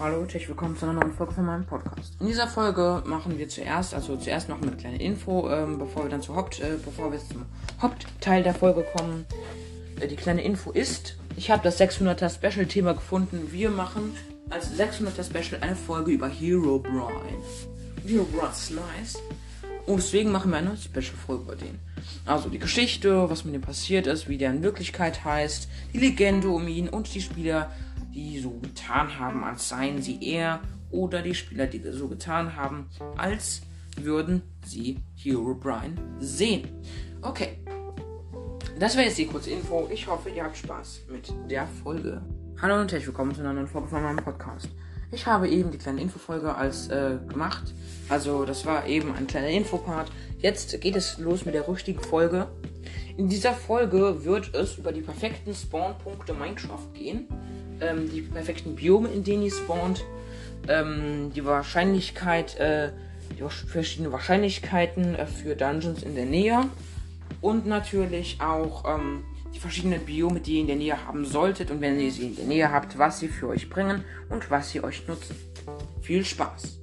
Hallo herzlich willkommen zu einer neuen Folge von meinem Podcast. In dieser Folge machen wir zuerst, also zuerst noch eine kleine Info, ähm, bevor wir dann zur Haupt, äh, bevor wir zum Hauptteil der Folge kommen. Äh, die kleine Info ist, ich habe das 600er Special Thema gefunden. Wir machen als 600er Special eine Folge über Hero Brian. Hero Brian's nice. Und deswegen machen wir eine Special Folge über den. Also die Geschichte, was mit ihm passiert ist, wie der in Wirklichkeit heißt, die Legende um ihn und die Spieler die so getan haben, als seien sie er, oder die Spieler, die so getan haben, als würden sie Hero Brian sehen. Okay. Das wäre jetzt die kurze Info. Ich hoffe, ihr habt Spaß mit der Folge. Hallo und herzlich willkommen zu einer neuen Folge von meinem Podcast. Ich habe eben die kleine Infofolge als äh, gemacht. Also das war eben ein kleiner Infopart. Jetzt geht es los mit der richtigen Folge. In dieser Folge wird es über die perfekten Spawnpunkte Minecraft gehen ähm, die perfekten Biome, in denen ihr spawnt, ähm, die Wahrscheinlichkeit, äh, die verschiedenen Wahrscheinlichkeiten äh, für Dungeons in der Nähe und natürlich auch ähm, die verschiedenen Biome, die ihr in der Nähe haben solltet und wenn ihr sie in der Nähe habt, was sie für euch bringen und was sie euch nutzen. Viel Spaß!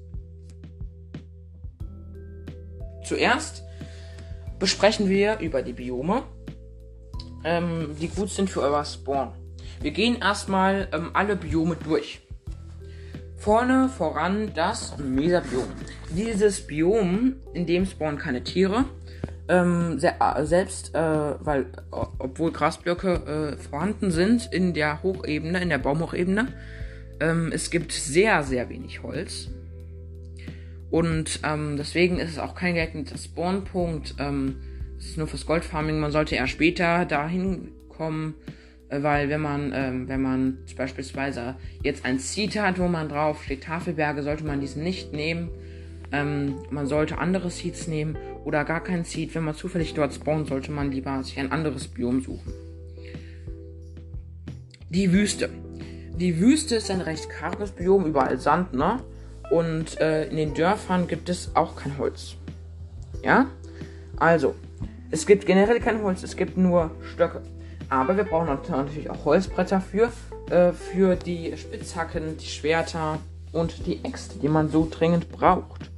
Zuerst besprechen wir über die Biome, ähm, die gut sind für euer Spawn. Wir gehen erstmal ähm, alle Biome durch. Vorne voran das Meserbiom. Dieses Biom, in dem spawnen keine Tiere. Ähm, sehr, äh, selbst, äh, weil, obwohl Grasblöcke äh, vorhanden sind in der Hochebene, in der Baumhochebene, ähm, es gibt sehr, sehr wenig Holz. Und ähm, deswegen ist es auch kein geeigneter Spawnpunkt. Ähm, es ist nur fürs Goldfarming. Man sollte eher später dahin kommen, weil wenn man, ähm, wenn man beispielsweise jetzt ein Seed hat, wo man drauf steht Tafelberge, sollte man diesen nicht nehmen. Ähm, man sollte andere Seeds nehmen oder gar kein Seed. Wenn man zufällig dort spawnt, sollte man lieber sich ein anderes Biom suchen. Die Wüste. Die Wüste ist ein recht karges Biom, überall Sand, ne? Und äh, in den Dörfern gibt es auch kein Holz. Ja? Also, es gibt generell kein Holz, es gibt nur Stöcke. Aber wir brauchen natürlich auch Holzbretter für, äh, für die Spitzhacken, die Schwerter und die Äxte, die man so dringend braucht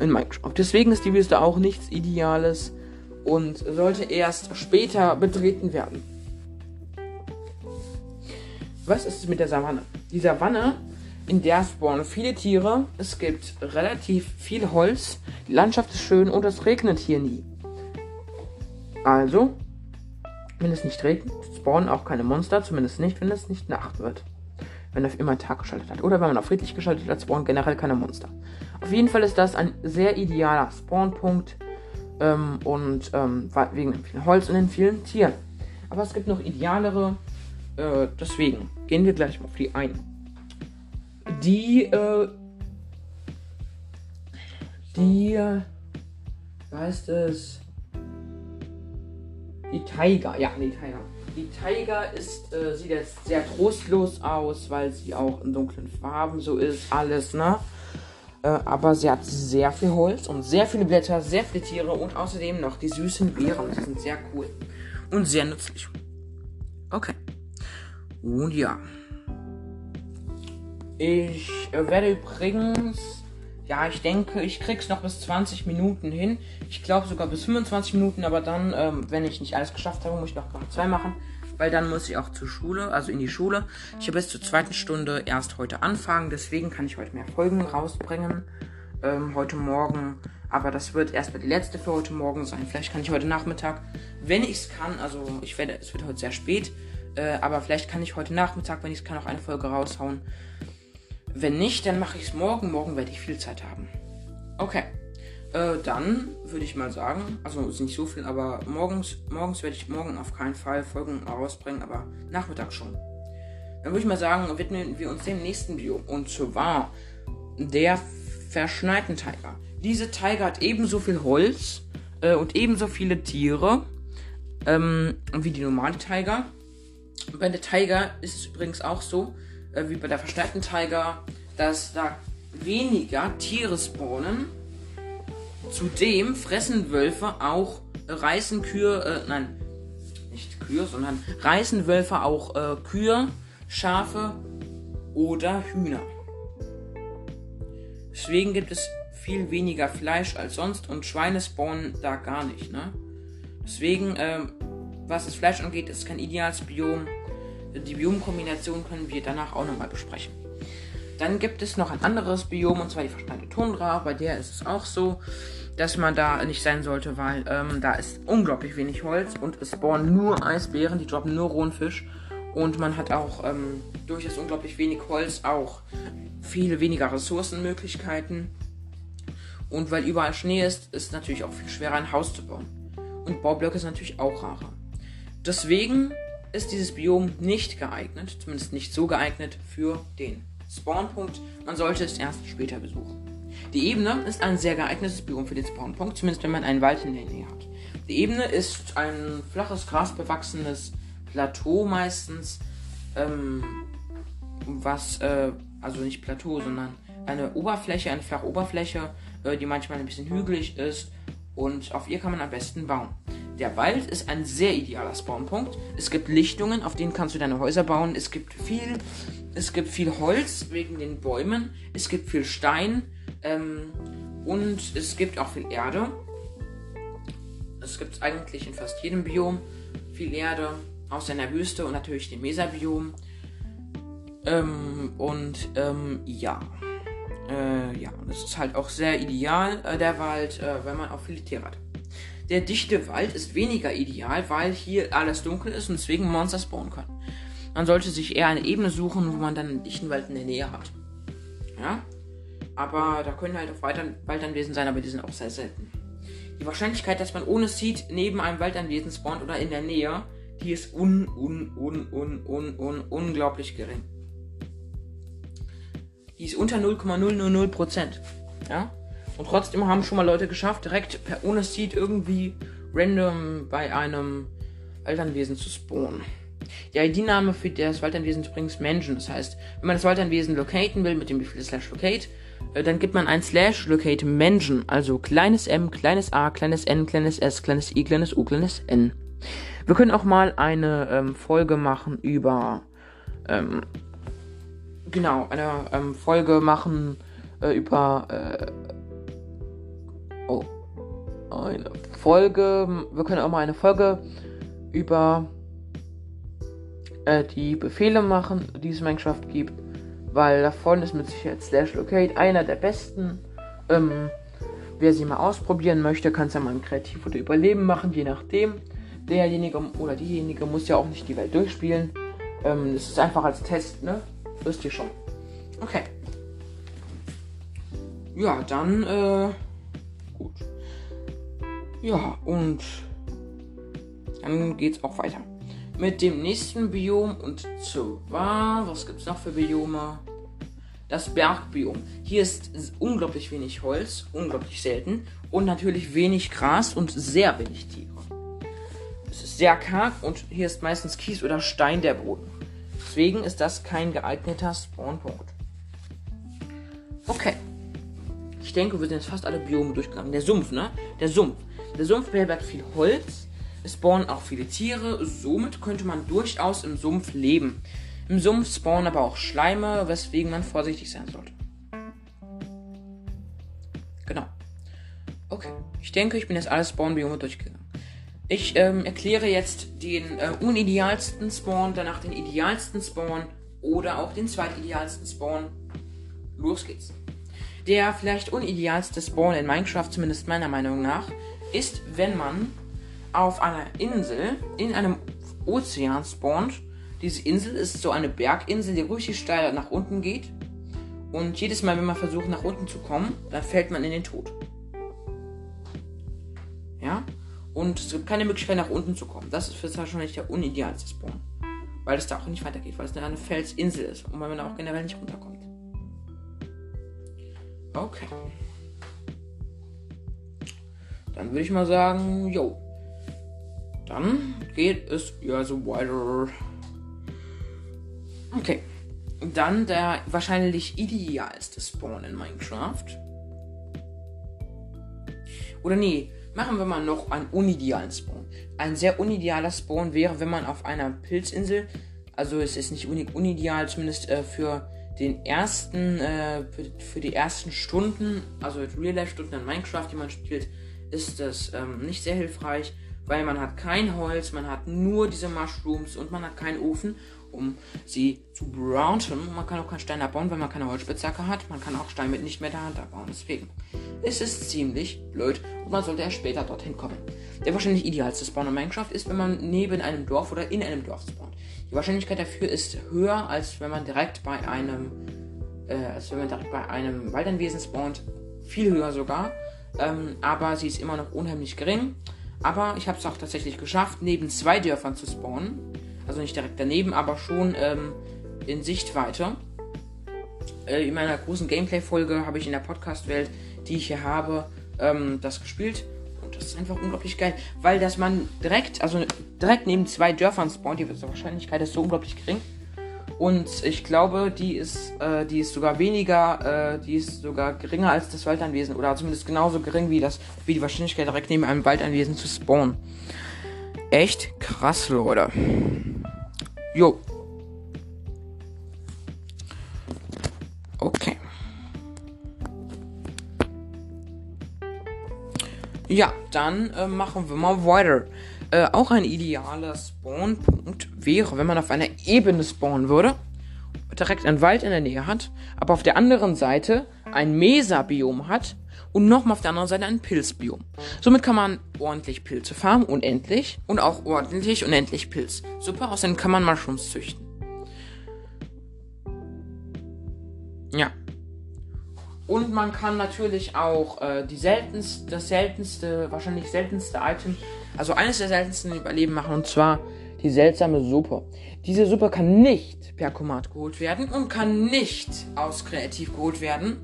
in Minecraft. Deswegen ist die Wüste auch nichts Ideales und sollte erst später betreten werden. Was ist mit der Savanne? Die Savanne, in der spawnen viele Tiere, es gibt relativ viel Holz, die Landschaft ist schön und es regnet hier nie. Also wenn es nicht regnet, spawnen auch keine Monster, zumindest nicht, wenn es nicht Nacht wird. Wenn er immer Tag geschaltet hat. Oder wenn man auf friedlich geschaltet hat, spawnen generell keine Monster. Auf jeden Fall ist das ein sehr idealer Spawnpunkt. Ähm, und ähm, wegen dem vielen Holz und den vielen Tieren. Aber es gibt noch idealere. Äh, deswegen gehen wir gleich mal auf die ein. Die, äh, die, äh, heißt es? Die Tiger, ja, die Tiger. Die Tiger ist, äh, sieht jetzt sehr trostlos aus, weil sie auch in dunklen Farben so ist, alles, ne? Äh, aber sie hat sehr viel Holz und sehr viele Blätter, sehr viele Tiere und außerdem noch die süßen Beeren. Die sind sehr cool und sehr nützlich. Okay. Und ja. Ich äh, werde übrigens ja, ich denke, ich krieg's noch bis 20 Minuten hin. Ich glaube sogar bis 25 Minuten, aber dann, ähm, wenn ich nicht alles geschafft habe, muss ich noch Part 2 machen. Weil dann muss ich auch zur Schule, also in die Schule. Ich habe bis zur zweiten Stunde erst heute anfangen, deswegen kann ich heute mehr Folgen rausbringen. Ähm, heute Morgen. Aber das wird erstmal die letzte für heute Morgen sein. Vielleicht kann ich heute Nachmittag, wenn ich es kann, also ich werde, es wird heute sehr spät, äh, aber vielleicht kann ich heute Nachmittag, wenn ich es kann, auch eine Folge raushauen. Wenn nicht, dann mache ich es morgen. Morgen werde ich viel Zeit haben. Okay. Äh, dann würde ich mal sagen, also ist nicht so viel, aber morgens, morgens werde ich morgen auf keinen Fall Folgen rausbringen, aber Nachmittag schon. Dann würde ich mal sagen, widmen wir uns dem nächsten Bio. Und zwar der verschneiten Tiger. Diese Tiger hat ebenso viel Holz äh, und ebenso viele Tiere ähm, wie die normale Tiger. Bei der Tiger ist es übrigens auch so, äh, wie bei der verstärkten Tiger, dass da weniger Tiere spawnen. Zudem fressen Wölfe auch, äh, reißen Kühe, äh, nein, nicht Kühe, sondern reißen Wölfe auch äh, Kühe, Schafe oder Hühner. Deswegen gibt es viel weniger Fleisch als sonst und Schweine spawnen da gar nicht, ne? Deswegen, ähm, was das Fleisch angeht, ist kein ideales Biom. Die Biomkombination können wir danach auch nochmal besprechen. Dann gibt es noch ein anderes Biom, und zwar die verschneite Tundra. Bei der ist es auch so, dass man da nicht sein sollte, weil ähm, da ist unglaublich wenig Holz und es spawnen nur Eisbären, die droppen nur rohen Fisch. Und man hat auch ähm, durch das unglaublich wenig Holz auch viel weniger Ressourcenmöglichkeiten. Und weil überall Schnee ist, ist es natürlich auch viel schwerer, ein Haus zu bauen. Und Baublöcke sind natürlich auch rarer. Deswegen ist dieses Biom nicht geeignet, zumindest nicht so geeignet für den Spawnpunkt. Man sollte es erst später besuchen. Die Ebene ist ein sehr geeignetes Biom für den Spawnpunkt, zumindest wenn man einen Wald in der Nähe hat. Die Ebene ist ein flaches, grasbewachsenes Plateau meistens, ähm, was, äh, also nicht Plateau, sondern eine Oberfläche, eine flache Oberfläche, äh, die manchmal ein bisschen hügelig ist und auf ihr kann man am besten bauen. Der Wald ist ein sehr idealer Spawnpunkt. Es gibt Lichtungen, auf denen kannst du deine Häuser bauen. Es gibt viel, es gibt viel Holz wegen den Bäumen. Es gibt viel Stein ähm, und es gibt auch viel Erde. Es gibt eigentlich in fast jedem Biom viel Erde, außer in der Wüste und natürlich dem Mesa-Biom. Ähm, und ähm, ja. Äh, ja, das ist halt auch sehr ideal, äh, der Wald, äh, wenn man auch viele Tiere hat. Der dichte Wald ist weniger ideal, weil hier alles dunkel ist und deswegen Monster spawnen können. Man sollte sich eher eine Ebene suchen, wo man dann einen dichten Wald in der Nähe hat. Ja? Aber da können halt auch weiter Waldanwesen sein, aber die sind auch sehr selten. Die Wahrscheinlichkeit, dass man ohne Seed neben einem Waldanwesen spawnt oder in der Nähe, die ist un, un, un, un, un, un, unglaublich gering. Die ist unter 0,000%. Ja? Und trotzdem haben schon mal Leute geschafft, direkt per ohne Seed irgendwie random bei einem Waldernwesen zu spawnen. Der ID-Name für das Waldernwesen ist übrigens Mansion. Das heißt, wenn man das Waldernwesen locaten will, mit dem Befehl slash locate, äh, dann gibt man ein slash locate Mansion. Also kleines m, kleines a, kleines n, kleines s, kleines i, kleines u, kleines n. Wir können auch mal eine ähm, Folge machen über ähm, genau, eine ähm, Folge machen äh, über. Äh. Eine Folge. Wir können auch mal eine Folge über äh, die Befehle machen, die es in Minecraft gibt. Weil davon ist mit Sicherheit Slash Locate einer der besten. Ähm, wer sie mal ausprobieren möchte, kann es ja mal ein Kreativ oder Überleben machen, je nachdem. Derjenige oder diejenige muss ja auch nicht die Welt durchspielen. Ähm, das ist einfach als Test, ne? Wisst ihr schon. Okay. Ja, dann, äh, gut. Ja, und dann geht's auch weiter. Mit dem nächsten Biom und zwar, was gibt's noch für Biome? Das Bergbiom. Hier ist unglaublich wenig Holz, unglaublich selten und natürlich wenig Gras und sehr wenig Tiere. Es ist sehr karg und hier ist meistens Kies oder Stein der Boden. Deswegen ist das kein geeigneter Spawnpunkt. Okay. Ich denke, wir sind jetzt fast alle Biome durchgegangen. Der Sumpf, ne? Der Sumpf. Der Sumpf beherbergt viel Holz. Es spawnen auch viele Tiere. Somit könnte man durchaus im Sumpf leben. Im Sumpf spawnen aber auch Schleime, weswegen man vorsichtig sein sollte. Genau. Okay. Ich denke, ich bin jetzt alle Spawn-Biome durchgegangen. Ich ähm, erkläre jetzt den äh, unidealsten Spawn, danach den idealsten Spawn oder auch den zweitidealsten Spawn. Los geht's. Der vielleicht unidealste Spawn in Minecraft, zumindest meiner Meinung nach, ist, wenn man auf einer Insel in einem Ozean spawnt. Diese Insel ist so eine Berginsel, die richtig steil nach unten geht. Und jedes Mal, wenn man versucht, nach unten zu kommen, dann fällt man in den Tod. Ja? Und es gibt keine Möglichkeit, nach unten zu kommen. Das ist wahrscheinlich der unidealste Spawn. Weil es da auch nicht weitergeht, weil es eine Felsinsel ist und weil man auch generell nicht runterkommt. Okay. Dann würde ich mal sagen, jo. Dann geht es ja so weiter. Okay. Dann der wahrscheinlich idealste Spawn in Minecraft. Oder nee, Machen wir mal noch einen unidealen Spawn. Ein sehr unidealer Spawn wäre, wenn man auf einer Pilzinsel, also es ist nicht unideal, zumindest äh, für den ersten, äh, für die ersten Stunden, also Real-Life-Stunden in Minecraft, die man spielt, ist das ähm, nicht sehr hilfreich, weil man hat kein Holz, man hat nur diese Mushrooms und man hat keinen Ofen, um sie zu brownen. Man kann auch keinen Stein abbauen, weil man keine Holzspitzhacke hat. Man kann auch Stein mit nicht mehr der Hand abbauen. Deswegen ist es ziemlich blöd und man sollte erst später dorthin kommen. Der wahrscheinlich idealste Spawn in Minecraft ist, wenn man neben einem Dorf oder in einem Dorf spawnt. Die Wahrscheinlichkeit dafür ist höher, als wenn man direkt bei einem, äh, als wenn man direkt bei einem Waldanwesen spawnt. Viel höher sogar. Ähm, aber sie ist immer noch unheimlich gering. Aber ich habe es auch tatsächlich geschafft, neben zwei Dörfern zu spawnen. Also nicht direkt daneben, aber schon ähm, in Sichtweite. Äh, in meiner großen Gameplay-Folge habe ich in der Podcast-Welt, die ich hier habe, ähm, das gespielt. Und das ist einfach unglaublich geil. Weil dass man direkt, also direkt neben zwei Dörfern spawnt, die Wahrscheinlichkeit ist so unglaublich gering. Und ich glaube, die ist, äh, die ist sogar weniger, äh, die ist sogar geringer als das Waldanwesen. Oder zumindest genauso gering wie, das, wie die Wahrscheinlichkeit, direkt neben einem Waldanwesen zu spawnen. Echt krass, Leute. Jo. Okay. Ja, dann äh, machen wir mal weiter. Äh, auch ein idealer Spawnpunkt wäre, wenn man auf einer Ebene spawnen würde, direkt einen Wald in der Nähe hat, aber auf der anderen Seite ein Mesa-Biom hat und nochmal auf der anderen Seite ein Pilzbiom. Somit kann man ordentlich Pilze farmen, unendlich, und auch ordentlich unendlich Pilz. Super, außerdem kann man Mushrooms züchten. Ja. Und man kann natürlich auch äh, die seltenste, das seltenste, wahrscheinlich seltenste Item, also eines der seltensten Überleben machen, und zwar die seltsame Suppe. Diese Suppe kann nicht per Command geholt werden und kann nicht aus Kreativ geholt werden.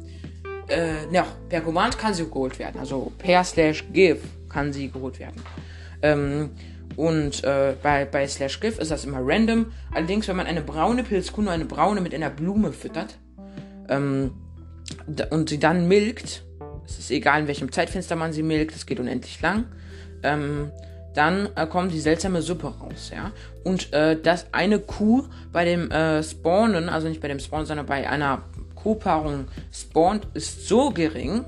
Äh, ja, per Command kann sie geholt werden. Also per slash give kann sie geholt werden. Ähm, und äh, bei, bei slash give ist das immer random. Allerdings, wenn man eine braune Pilzkunde, eine braune mit einer Blume füttert, ähm, und sie dann milkt, es ist egal in welchem Zeitfenster man sie milkt, es geht unendlich lang, ähm, dann äh, kommt die seltsame Suppe raus, ja. Und äh, dass eine Kuh bei dem äh, Spawnen, also nicht bei dem Spawn, sondern bei einer Kuhpaarung spawnt, ist so gering,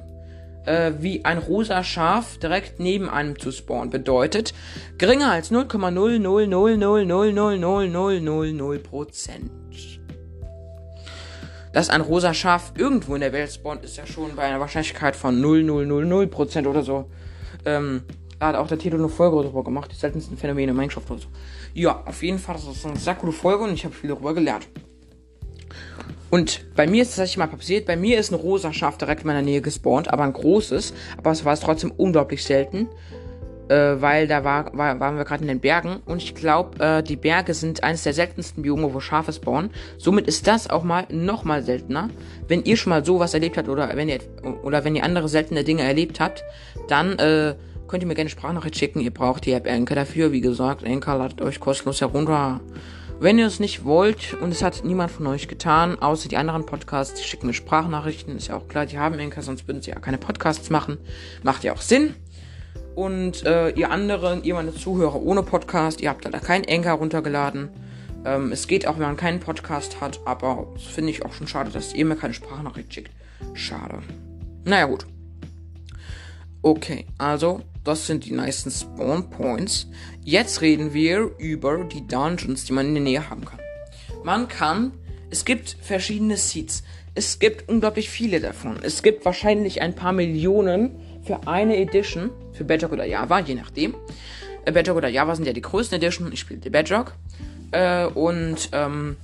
äh, wie ein rosa Schaf direkt neben einem zu spawnen. Bedeutet, geringer als 0,00000000000%. Dass ein rosa Schaf irgendwo in der Welt spawnt, ist ja schon bei einer Wahrscheinlichkeit von 0,000% oder so. Ähm, hat auch der Titel eine Folge darüber gemacht, die seltensten Phänomene in Minecraft oder so. Ja, auf jeden Fall, das ist eine sehr coole Folge und ich habe viel darüber gelernt. Und bei mir ist es tatsächlich mal passiert, bei mir ist ein rosa Schaf direkt in meiner Nähe gespawnt, aber ein großes, aber es war es trotzdem unglaublich selten äh, weil da war, war, waren wir gerade in den Bergen und ich glaube, äh, die Berge sind eines der seltensten Biome, wo Schafe spawnen. Somit ist das auch mal noch mal seltener. Wenn ihr schon mal sowas erlebt habt oder wenn ihr oder wenn ihr andere seltene Dinge erlebt habt, dann äh, könnt ihr mir gerne Sprachnachricht schicken. Ihr braucht die App Anchor dafür. Wie gesagt, Anchor ladet euch kostenlos herunter. Wenn ihr es nicht wollt und es hat niemand von euch getan, außer die anderen Podcasts, die schicken mir Sprachnachrichten, ist ja auch klar, die haben Anchor, sonst würden sie ja keine Podcasts machen. Macht ja auch Sinn. Und äh, ihr anderen, ihr meine Zuhörer ohne Podcast, ihr habt da keinen Anchor runtergeladen. Ähm, es geht auch, wenn man keinen Podcast hat, aber das finde ich auch schon schade, dass ihr mir keine Sprachnachricht schickt. Schade. Naja, gut. Okay, also, das sind die nice Spawn Points. Jetzt reden wir über die Dungeons, die man in der Nähe haben kann. Man kann, es gibt verschiedene Seeds. Es gibt unglaublich viele davon. Es gibt wahrscheinlich ein paar Millionen für eine Edition, für Bedrock oder Java, je nachdem. Äh, Bedrock oder Java sind ja die größten Edition, ich spiele die Bedrock. Äh, und, ähm,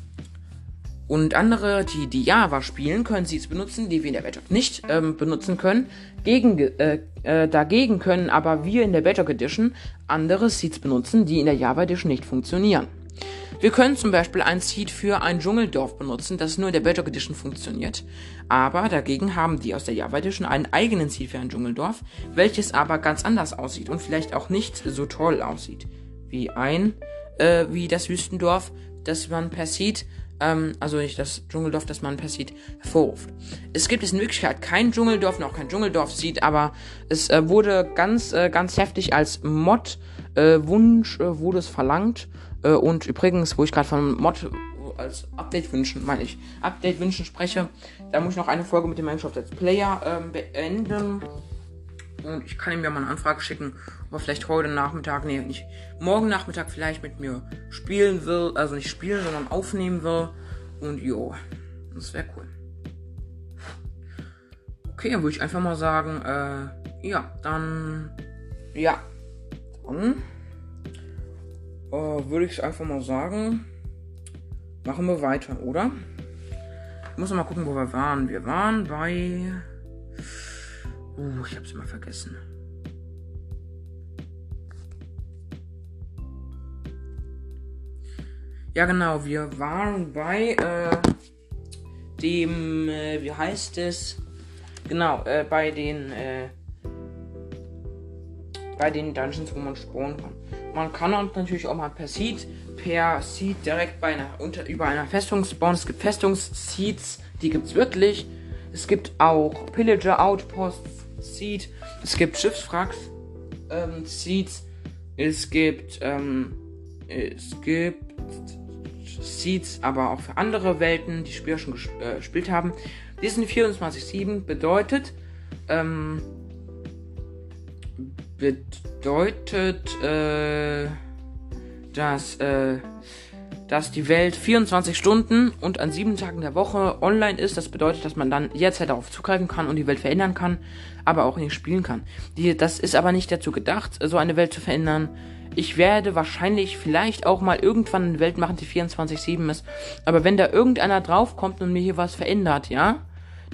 und andere, die die Java spielen, können sie es benutzen, die wir in der Bedrock nicht ähm, benutzen können. Gegen, äh, äh, dagegen können aber wir in der Bedrock Edition andere Seeds benutzen, die in der Java Edition nicht funktionieren. Wir können zum Beispiel ein Seed für ein Dschungeldorf benutzen, das nur in der Bedrock Edition funktioniert. Aber dagegen haben die aus der Java Edition einen eigenen Seed für ein Dschungeldorf, welches aber ganz anders aussieht und vielleicht auch nicht so toll aussieht. Wie ein, äh, wie das Wüstendorf, das man per Seed ähm, also nicht das Dschungeldorf, das man per Seed hervorruft. Es gibt es in Wirklichkeit kein Dschungeldorf, noch kein Dschungeldorf-Seed, aber es äh, wurde ganz, äh, ganz heftig als Mod-Wunsch äh, wurde es verlangt äh, und übrigens, wo ich gerade von Mod als Update wünschen, meine ich, Update wünschen spreche, da muss ich noch eine Folge mit dem Minecraft Let's Player ähm, beenden. Und ich kann ihm ja mal eine Anfrage schicken, ob er vielleicht heute Nachmittag, nee, nicht morgen Nachmittag vielleicht mit mir spielen will. Also nicht spielen, sondern aufnehmen will. Und jo, das wäre cool. Okay, dann würde ich einfach mal sagen, äh, ja, dann, ja, dann äh, würde ich einfach mal sagen, machen wir weiter, oder? Ich muss mal gucken, wo wir waren. Wir waren bei Uh, ich hab's immer vergessen. Ja, genau, wir waren bei äh, dem, äh, wie heißt es? Genau, äh, bei den, äh, bei den Dungeons, wo man spawnen kann. Man kann auch natürlich auch mal per Seed, per Seed direkt bei einer, unter, über einer Festung spawnen. Es gibt Festungsseeds, die gibt's wirklich. Es gibt auch Pillager Outposts Seed. Es gibt Schiffswracks ähm, Seeds. Es gibt ähm, es gibt Seeds, aber auch für andere Welten, die Spieler schon gesp äh, gespielt haben. Diesen 24-7 bedeutet ähm, bedeutet äh, dass äh, dass die Welt 24 Stunden und an sieben Tagen der Woche online ist. Das bedeutet, dass man dann jederzeit darauf zugreifen kann und die Welt verändern kann, aber auch nicht spielen kann. Die, das ist aber nicht dazu gedacht, so eine Welt zu verändern. Ich werde wahrscheinlich vielleicht auch mal irgendwann eine Welt machen, die 24-7 ist. Aber wenn da irgendeiner draufkommt und mir hier was verändert, ja,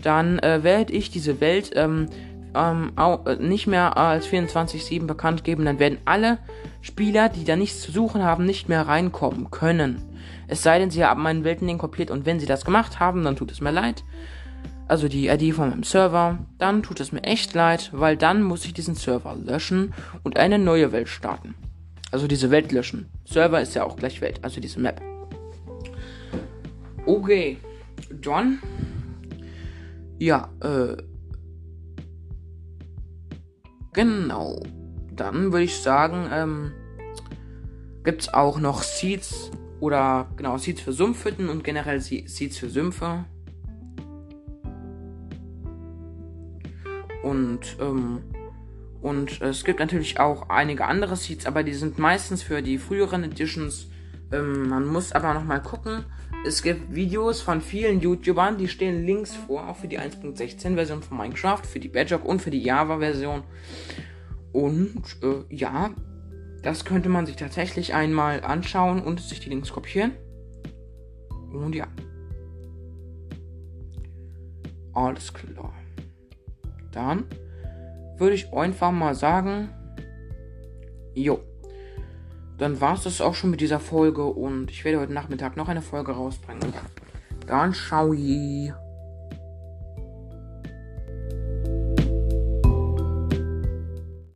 dann äh, werde ich diese Welt ähm, ähm, auch, äh, nicht mehr als 24-7 bekannt geben. Dann werden alle Spieler, die da nichts zu suchen haben, nicht mehr reinkommen können. Es sei denn, sie haben meinen Weltenlink kopiert und wenn sie das gemacht haben, dann tut es mir leid. Also die ID von meinem Server, dann tut es mir echt leid, weil dann muss ich diesen Server löschen und eine neue Welt starten. Also diese Welt löschen. Server ist ja auch gleich Welt, also diese Map. Okay, John. Ja, äh. Genau dann würde ich sagen, ähm, gibt es auch noch Seeds oder genau Seeds für Sumpfhütten und generell Seeds für Sümpfe. Und ähm, und es gibt natürlich auch einige andere Seeds, aber die sind meistens für die früheren Editions. Ähm, man muss aber noch mal gucken. Es gibt Videos von vielen YouTubern, die stehen links vor, auch für die 1.16 Version von Minecraft, für die Bedrock und für die Java Version. Und äh, ja, das könnte man sich tatsächlich einmal anschauen und sich die Links kopieren. Und ja. Alles klar. Dann würde ich einfach mal sagen, jo. Dann war es das auch schon mit dieser Folge und ich werde heute Nachmittag noch eine Folge rausbringen. Dann schau ich.